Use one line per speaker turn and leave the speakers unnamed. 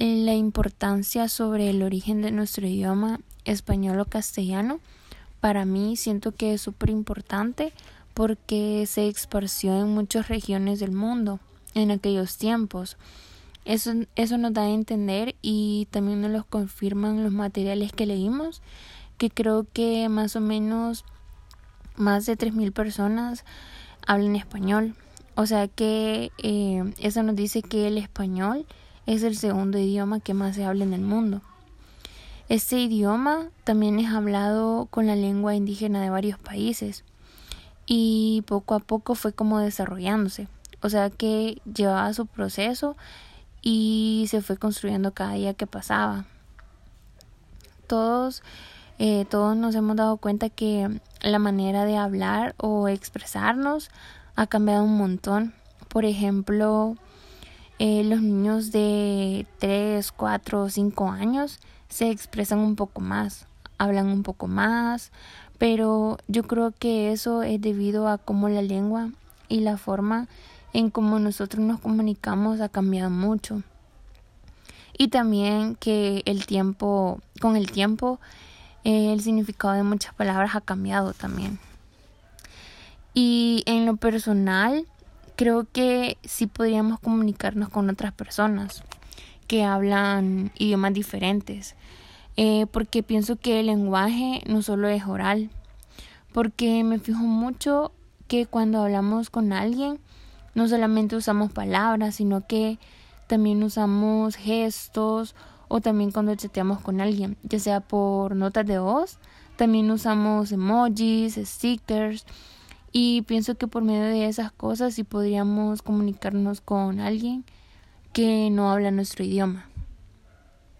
la importancia sobre el origen de nuestro idioma español o castellano, para mí siento que es súper importante porque se esparció en muchas regiones del mundo en aquellos tiempos. Eso, eso nos da a entender y también nos lo confirman los materiales que leímos, que creo que más o menos más de 3.000 personas hablan español. O sea que eh, eso nos dice que el español es el segundo idioma que más se habla en el mundo. Este idioma también es hablado con la lengua indígena de varios países y poco a poco fue como desarrollándose. O sea que llevaba su proceso y se fue construyendo cada día que pasaba. Todos, eh, todos nos hemos dado cuenta que la manera de hablar o expresarnos ha cambiado un montón. Por ejemplo, eh, los niños de 3, 4 o 5 años se expresan un poco más, hablan un poco más, pero yo creo que eso es debido a cómo la lengua y la forma en cómo nosotros nos comunicamos ha cambiado mucho. Y también que el tiempo, con el tiempo, eh, el significado de muchas palabras ha cambiado también. Y en lo personal, creo que sí podríamos comunicarnos con otras personas que hablan idiomas diferentes, eh, porque pienso que el lenguaje no solo es oral, porque me fijo mucho que cuando hablamos con alguien no solamente usamos palabras, sino que también usamos gestos o también cuando chateamos con alguien, ya sea por notas de voz, también usamos emojis, stickers y pienso que por medio de esas cosas sí podríamos comunicarnos con alguien que no habla nuestro idioma.